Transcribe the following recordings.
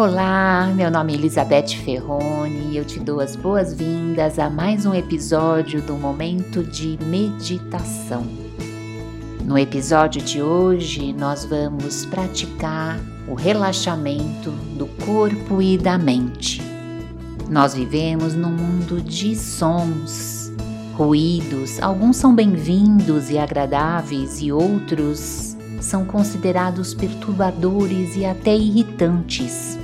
Olá, meu nome é Elizabeth Ferroni e eu te dou as boas-vindas a mais um episódio do Momento de Meditação. No episódio de hoje, nós vamos praticar o relaxamento do corpo e da mente. Nós vivemos num mundo de sons, ruídos, alguns são bem-vindos e agradáveis e outros são considerados perturbadores e até irritantes.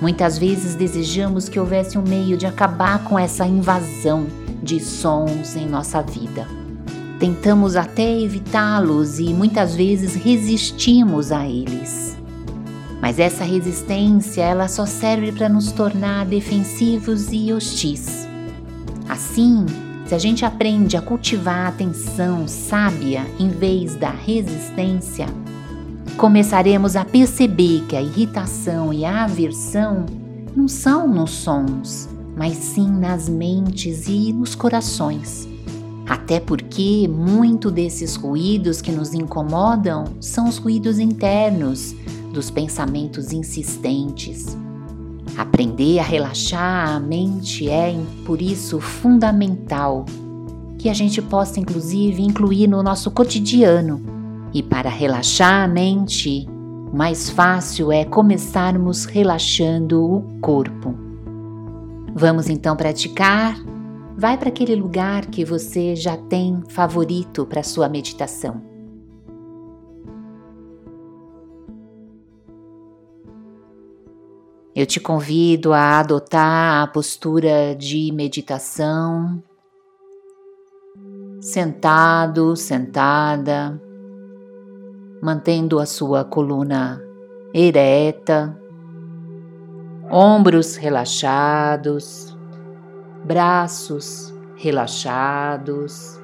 Muitas vezes desejamos que houvesse um meio de acabar com essa invasão de sons em nossa vida. Tentamos até evitá-los e muitas vezes resistimos a eles. Mas essa resistência, ela só serve para nos tornar defensivos e hostis. Assim, se a gente aprende a cultivar a atenção sábia em vez da resistência, começaremos a perceber que a irritação e a aversão não são nos sons, mas sim nas mentes e nos corações. Até porque muito desses ruídos que nos incomodam são os ruídos internos dos pensamentos insistentes, Aprender a relaxar a mente é, por isso, fundamental que a gente possa, inclusive, incluir no nosso cotidiano. E para relaxar a mente, mais fácil é começarmos relaxando o corpo. Vamos então praticar? Vai para aquele lugar que você já tem favorito para sua meditação. Eu te convido a adotar a postura de meditação, sentado, sentada, mantendo a sua coluna ereta, ombros relaxados, braços relaxados.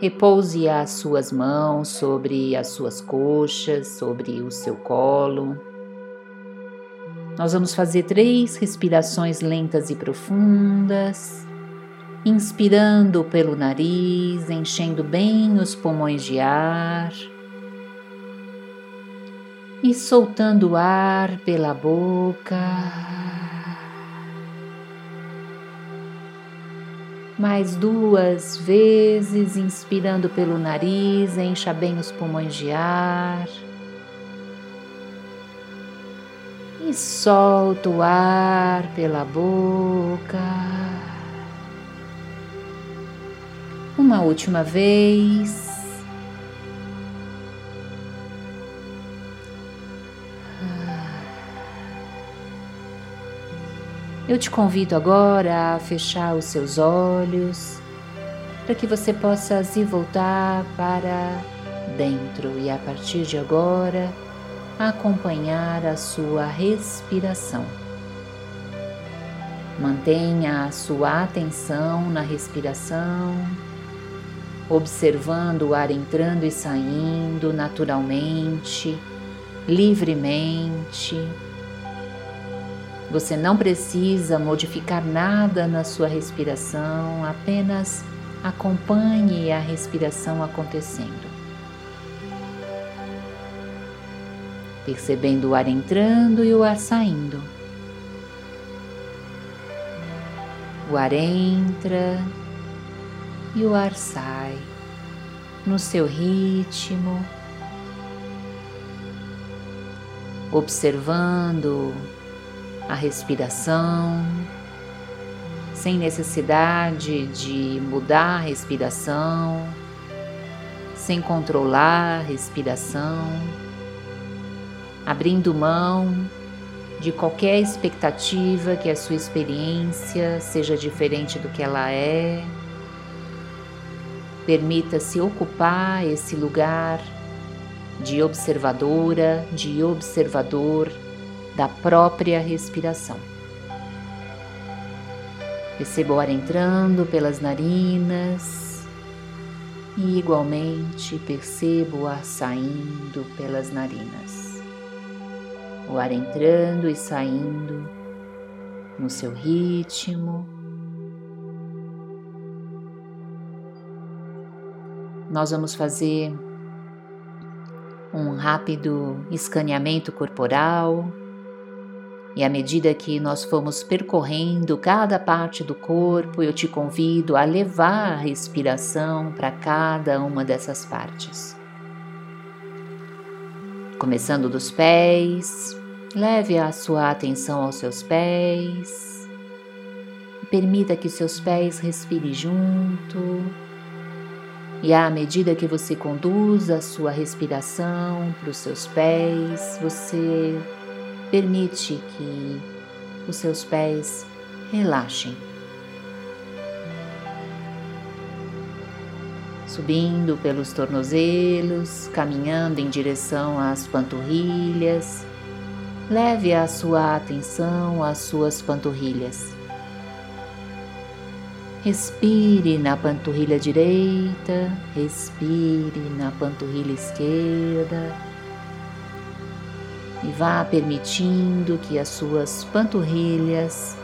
Repouse as suas mãos sobre as suas coxas, sobre o seu colo. Nós vamos fazer três respirações lentas e profundas, inspirando pelo nariz, enchendo bem os pulmões de ar e soltando o ar pela boca. Mais duas vezes, inspirando pelo nariz, encha bem os pulmões de ar. e solta o ar pela boca. Uma última vez. Eu te convido agora a fechar os seus olhos para que você possa se voltar para dentro e a partir de agora acompanhar a sua respiração. Mantenha a sua atenção na respiração, observando o ar entrando e saindo naturalmente, livremente. Você não precisa modificar nada na sua respiração, apenas acompanhe a respiração acontecendo. percebendo o ar entrando e o ar saindo. O ar entra e o ar sai no seu ritmo, observando a respiração, sem necessidade de mudar a respiração, sem controlar a respiração abrindo mão de qualquer expectativa que a sua experiência seja diferente do que ela é. Permita-se ocupar esse lugar de observadora, de observador da própria respiração. Perceba o ar entrando pelas narinas e, igualmente, perceba o ar saindo pelas narinas o ar entrando e saindo no seu ritmo. Nós vamos fazer um rápido escaneamento corporal E à medida que nós fomos percorrendo cada parte do corpo, eu te convido a levar a respiração para cada uma dessas partes. Começando dos pés, leve a sua atenção aos seus pés. Permita que seus pés respirem junto. E à medida que você conduz a sua respiração para os seus pés, você permite que os seus pés relaxem. Subindo pelos tornozelos, caminhando em direção às panturrilhas, leve a sua atenção às suas panturrilhas. Respire na panturrilha direita, respire na panturrilha esquerda e vá permitindo que as suas panturrilhas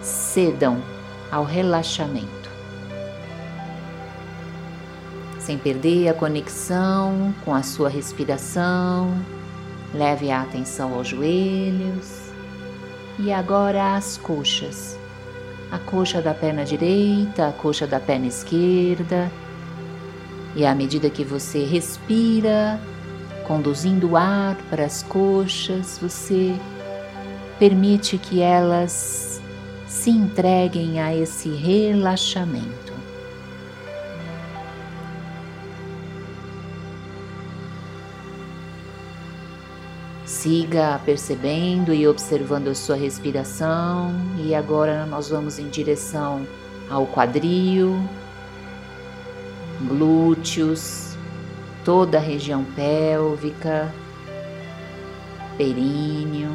cedam ao relaxamento. Sem perder a conexão com a sua respiração, leve a atenção aos joelhos e agora às coxas. A coxa da perna direita, a coxa da perna esquerda. E à medida que você respira, conduzindo o ar para as coxas, você permite que elas se entreguem a esse relaxamento. Siga percebendo e observando a sua respiração, e agora nós vamos em direção ao quadril, glúteos, toda a região pélvica, períneo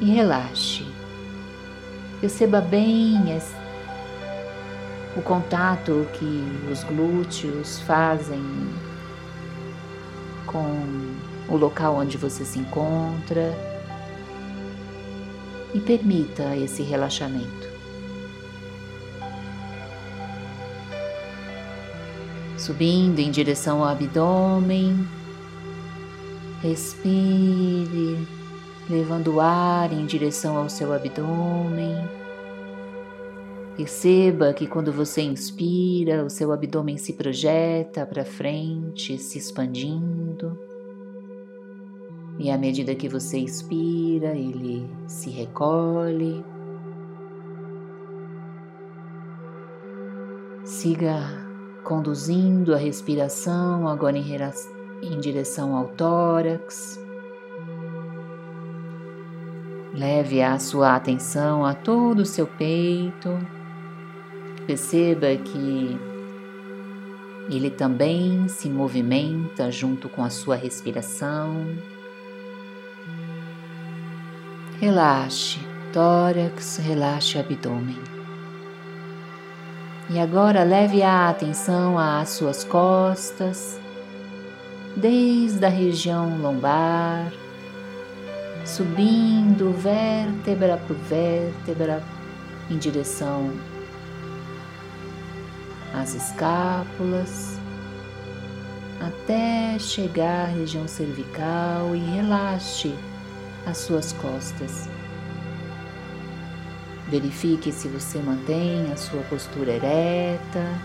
e relaxe. Perceba bem o contato que os glúteos fazem com o local onde você se encontra e permita esse relaxamento. Subindo em direção ao abdômen. Respire, levando o ar em direção ao seu abdômen. Perceba que quando você inspira, o seu abdômen se projeta para frente, se expandindo. E à medida que você expira, ele se recolhe. Siga conduzindo a respiração agora em, direção ao tórax. Leve a sua atenção a todo o seu peito. Perceba que ele também se movimenta junto com a sua respiração. Relaxe tórax, relaxe abdômen. E agora leve a atenção às suas costas, desde a região lombar, subindo vértebra por vértebra em direção às escápulas, até chegar à região cervical e relaxe as suas costas. Verifique se você mantém a sua postura ereta.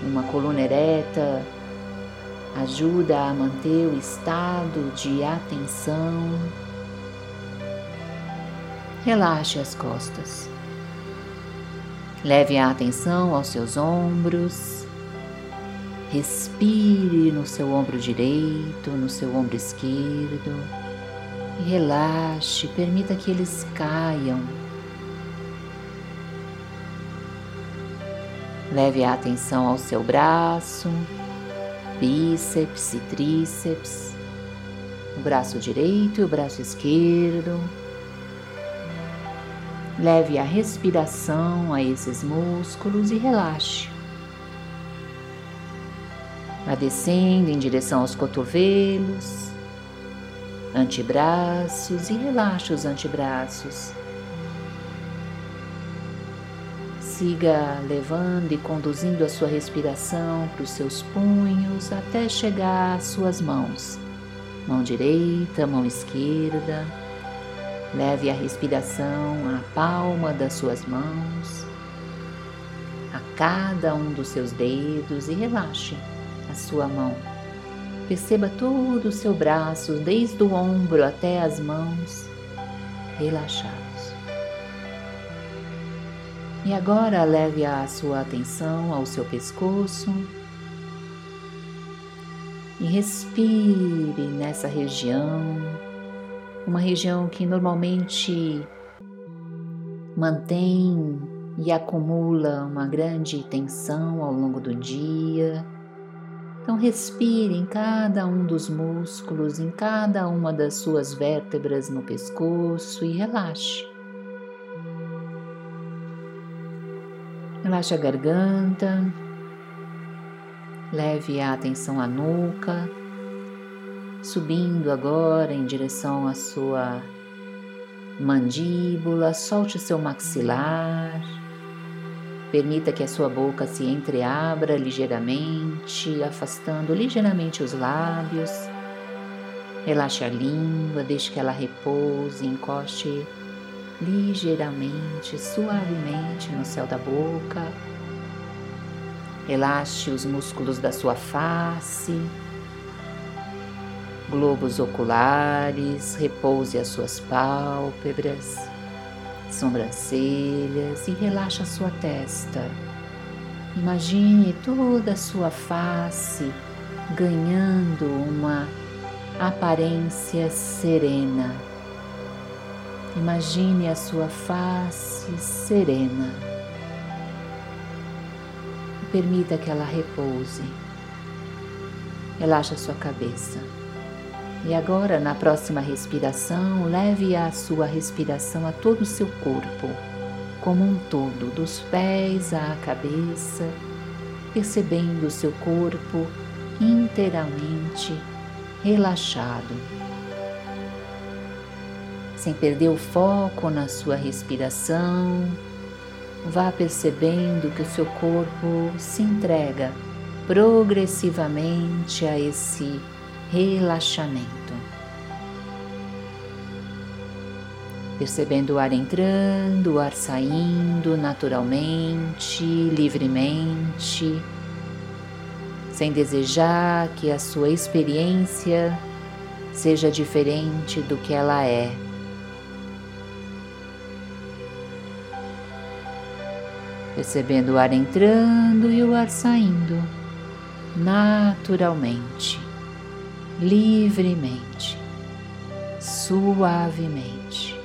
Uma coluna ereta ajuda a manter o estado de atenção. Relaxe as costas. Leve a atenção aos seus ombros. Respire no seu ombro direito, no seu ombro esquerdo. Relaxe, permita que eles caiam Leve a atenção ao seu braço, bíceps e tríceps, o braço direito e o braço esquerdo. Leve a respiração a esses músculos e relaxe. Vá descendo em direção aos cotovelos, antebraços e relaxe os antebraços. Siga levando e conduzindo a sua respiração para os seus punhos até chegar às suas mãos. Mão direita, mão esquerda. Leve a respiração à palma das suas mãos, a cada um dos seus dedos e relaxe a sua mão. Perceba todo o seu braço, desde o ombro até as mãos, relaxados. E agora leve a sua atenção ao seu pescoço e respire nessa região, uma região que normalmente mantém e acumula uma grande tensão ao longo do dia. Então, respire em cada um dos músculos, em cada uma das suas vértebras no pescoço e relaxe. Relaxe a garganta, leve a atenção à nuca, subindo agora em direção à sua mandíbula, solte o seu maxilar, permita que a sua boca se entreabra ligeiramente, afastando ligeiramente os lábios. Relaxe a língua, deixe que ela repouse, encoste ligeiramente, suavemente no céu da boca. Relaxe os músculos da sua face, globos oculares, repouse as suas pálpebras, sobrancelhas e relaxe a sua testa. Imagine toda a sua face ganhando uma aparência serena Imagine a sua face serena. Permita que ela repouse. Relaxa sua cabeça. E agora, na próxima respiração, leve a sua respiração a todo o seu corpo, como um todo, dos pés à cabeça, percebendo o seu corpo inteiramente relaxado sem perder o foco na sua respiração. Vá percebendo que o seu corpo se entrega progressivamente a esse relaxamento. Percebendo o ar entrando, o ar saindo naturalmente, livremente, sem desejar que a sua experiência seja diferente do que ela é. Percebendo o ar entrando e o ar saindo naturalmente, livremente, suavemente.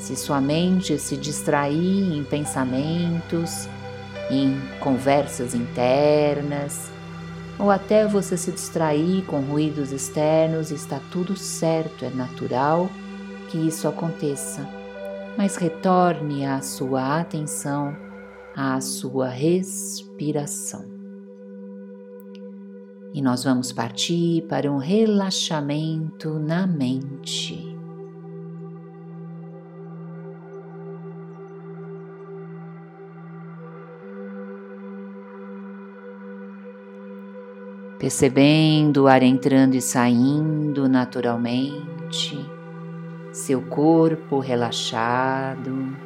Se sua mente se distrair em pensamentos, em conversas internas, ou até você se distrair com ruídos externos, está tudo certo, é natural que isso aconteça. Mas retorne a sua atenção à sua respiração. E nós vamos partir para um relaxamento na mente. Percebendo o ar entrando e saindo naturalmente, seu corpo relaxado.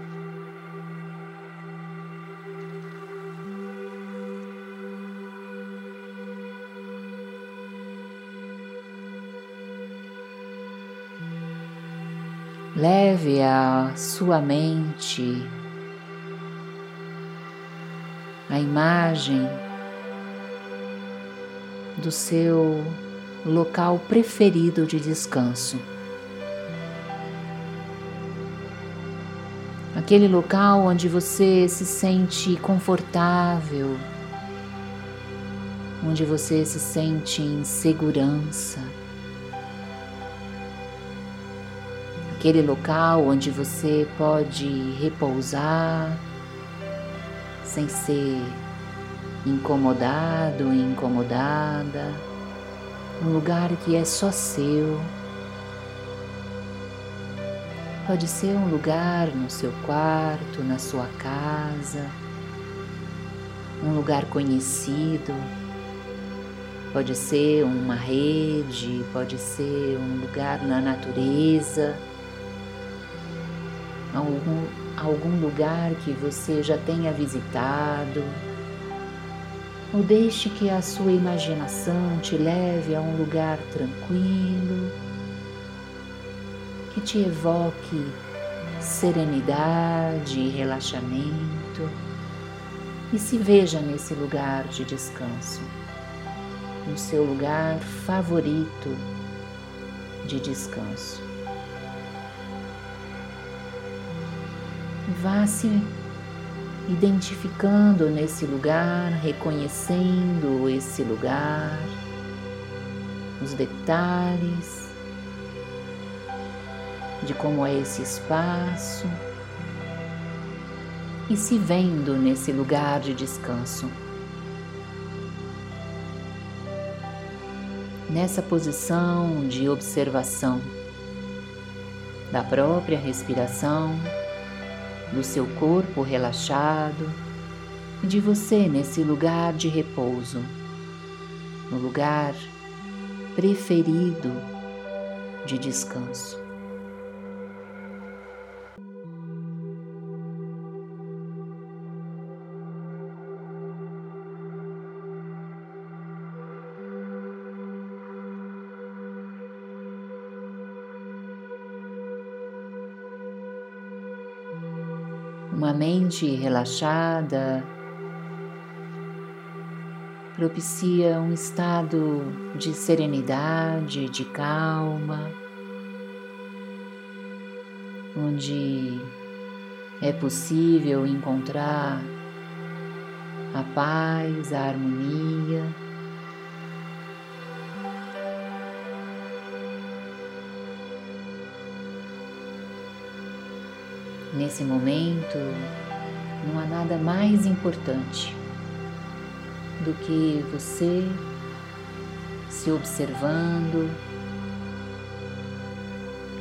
Leve a sua mente a imagem do seu local preferido de descanso. Aquele local onde você se sente confortável, onde você se sente em segurança. Aquele local onde você pode repousar sem ser incomodado, incomodada, um lugar que é só seu. Pode ser um lugar no seu quarto, na sua casa, um lugar conhecido, pode ser uma rede, pode ser um lugar na natureza algum, algum lugar que você já tenha visitado, ou deixe que a sua imaginação te leve a um lugar tranquilo, que te evoque serenidade e relaxamento e se veja nesse lugar de descanso, no seu lugar favorito de descanso. Vá se identificando nesse lugar, reconhecendo esse lugar, os detalhes de como é esse espaço e se vendo nesse lugar de descanso. Nessa posição de observação da própria respiração, do seu corpo relaxado de você nesse lugar de repouso, no lugar preferido de descanso. Uma mente relaxada propicia um estado de serenidade, de calma, onde é possível encontrar a paz, a harmonia. Nesse momento, não há nada mais importante do que você se observando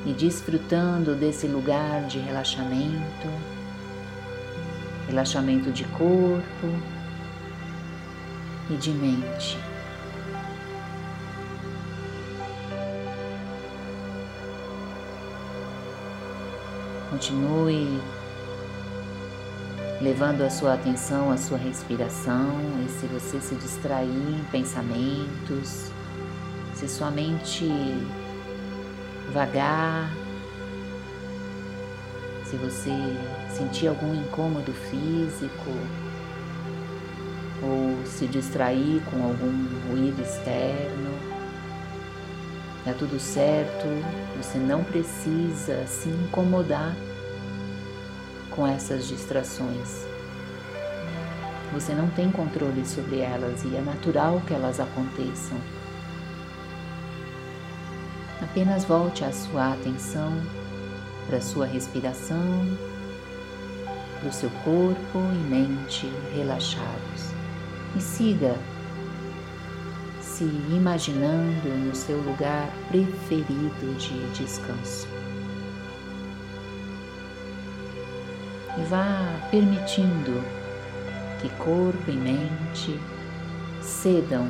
e desfrutando desse lugar de relaxamento, relaxamento de corpo e de mente. Continue levando a sua atenção à sua respiração e se você se distrair em pensamentos, se sua mente vagar, se você sentir algum incômodo físico ou se distrair com algum ruído externo, Tá tudo certo, você não precisa se incomodar com essas distrações. Você não tem controle sobre elas e é natural que elas aconteçam. Apenas volte a sua atenção para a sua respiração, para o seu corpo e mente relaxados. E siga se imaginando no seu lugar preferido de descanso. Vá permitindo que corpo e mente cedam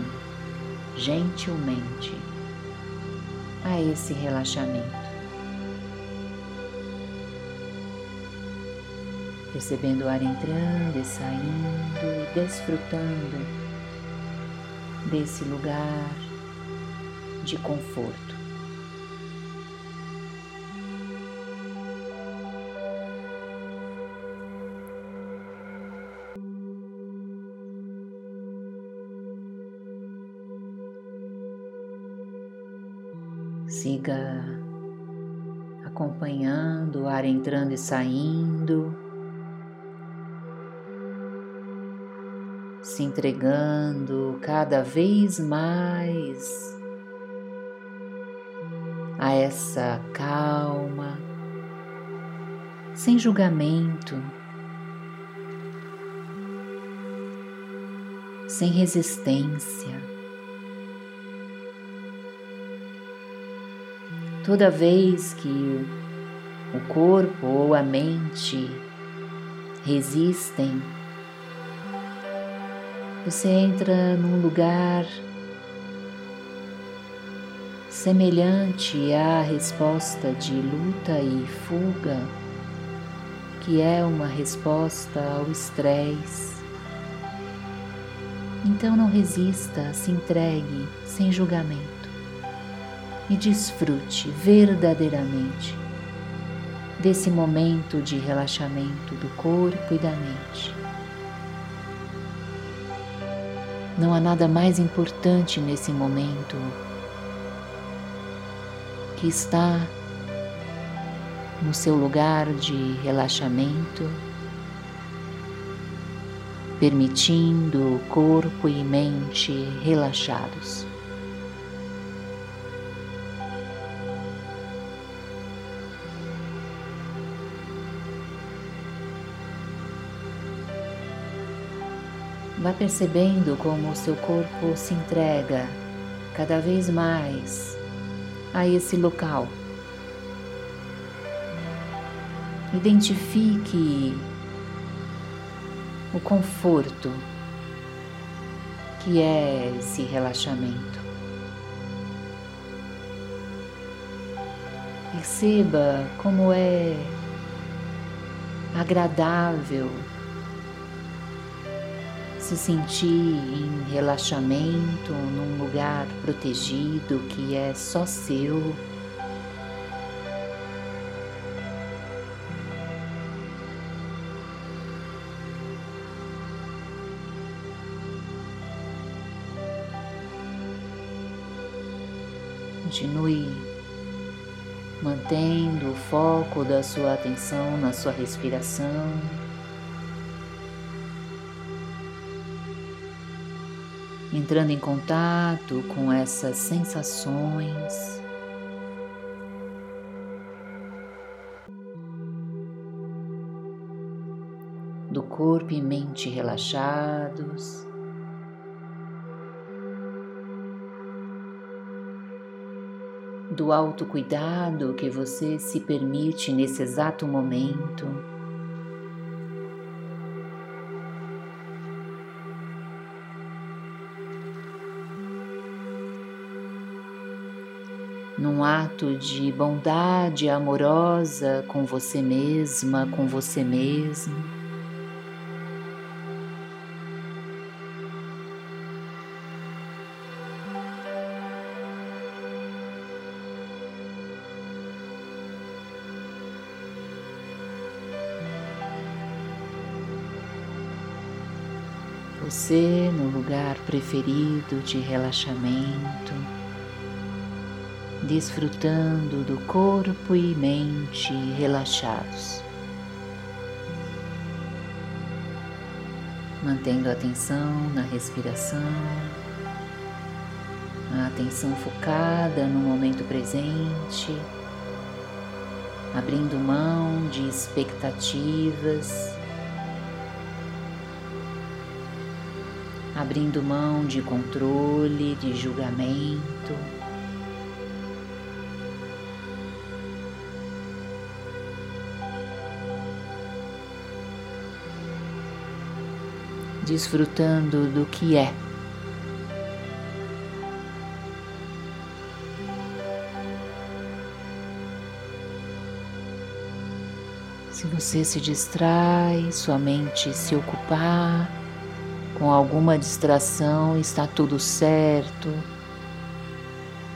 gentilmente a esse relaxamento. Percebendo o ar entrando e saindo e desfrutando desse lugar de conforto. Siga acompanhando o ar entrando e saindo. se entregando cada vez mais a essa calma, sem julgamento, sem resistência. Toda vez que o corpo ou a mente resistem você entra num lugar semelhante à resposta de luta e fuga que é uma resposta ao estresse. Então não resista, se entregue sem julgamento e desfrute verdadeiramente desse momento de relaxamento do corpo e da mente. Não há nada mais importante nesse momento que está no seu lugar de relaxamento, permitindo corpo e mente relaxados. Vá percebendo como o seu corpo se entrega cada vez mais a esse local. Identifique o conforto que é esse relaxamento. Perceba como é agradável se sentir em relaxamento num lugar protegido que é só seu. Continue mantendo o foco da sua atenção na sua respiração. Entrando em contato com essas sensações. Do corpo e mente relaxados. Do autocuidado que você se permite nesse exato momento. Num ato de bondade amorosa com você mesma, com você mesmo. Você no lugar preferido de relaxamento desfrutando do corpo e mente relaxados. Mantendo a atenção na respiração, a atenção focada no momento presente, abrindo mão de expectativas, abrindo mão de controle, de julgamento. Desfrutando do que é. Se você se distrai, sua mente se ocupar com alguma distração, está tudo certo.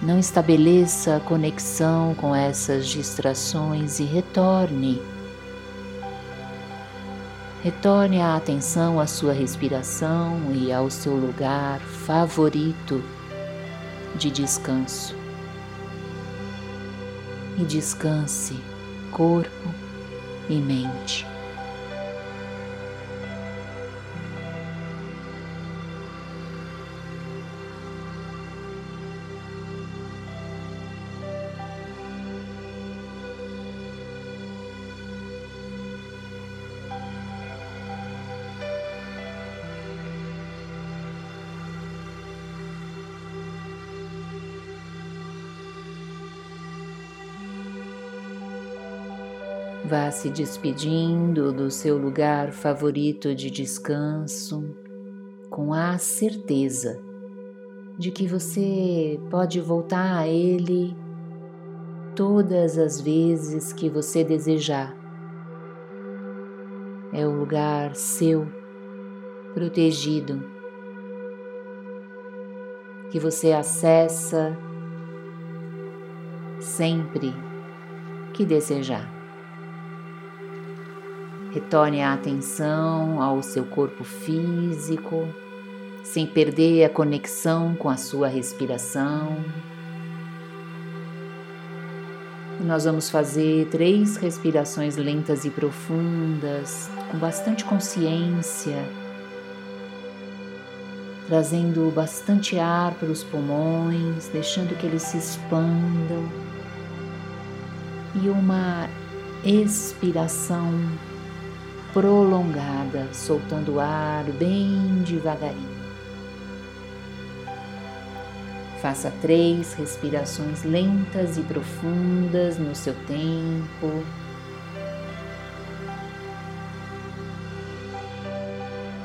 Não estabeleça conexão com essas distrações e retorne Retorne a atenção à sua respiração e ao seu lugar favorito de descanso. E descanse corpo e mente. Se despedindo do seu lugar favorito de descanso com a certeza de que você pode voltar a ele todas as vezes que você desejar. é o lugar seu, protegido, que você acessa sempre que desejar. Retorne a atenção ao seu corpo físico, sem perder a conexão com a sua respiração. E nós vamos fazer três respirações lentas e profundas, com bastante consciência, trazendo bastante ar para os pulmões, deixando que eles se expandam. E uma expiração prolongada, soltando o ar bem devagarinho. Faça três respirações lentas e profundas no seu tempo.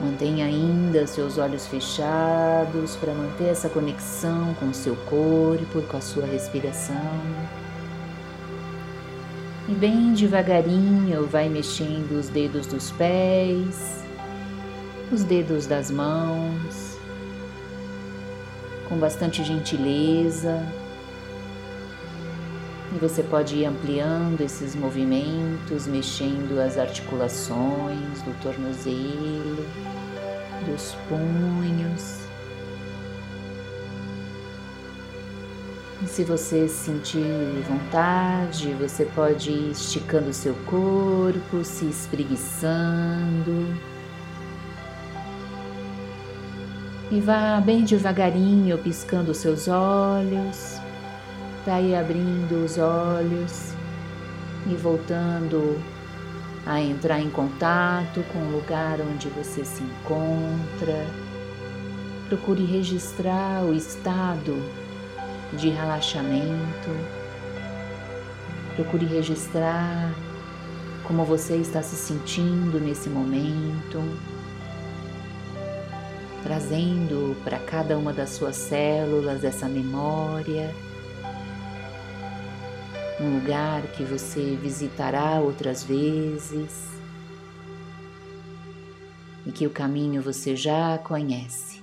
Mantenha ainda seus olhos fechados para manter essa conexão com o seu corpo e com a sua respiração. E bem devagarinho vai mexendo os dedos dos pés, os dedos das mãos, com bastante gentileza. E você pode ir ampliando esses movimentos, mexendo as articulações do tornozelo, dos punhos. Se você sentir vontade, você pode ir esticando o seu corpo, se espreguiçando. e vá bem devagarinho piscando os seus olhos, daí abrindo os olhos e voltando a entrar em contato com o lugar onde você se encontra. Procure registrar o estado de relaxamento. Procure registrar como você está se sentindo nesse momento trazendo para cada uma das suas células essa memória, um lugar que você visitará outras vezes e que o caminho você já conhece.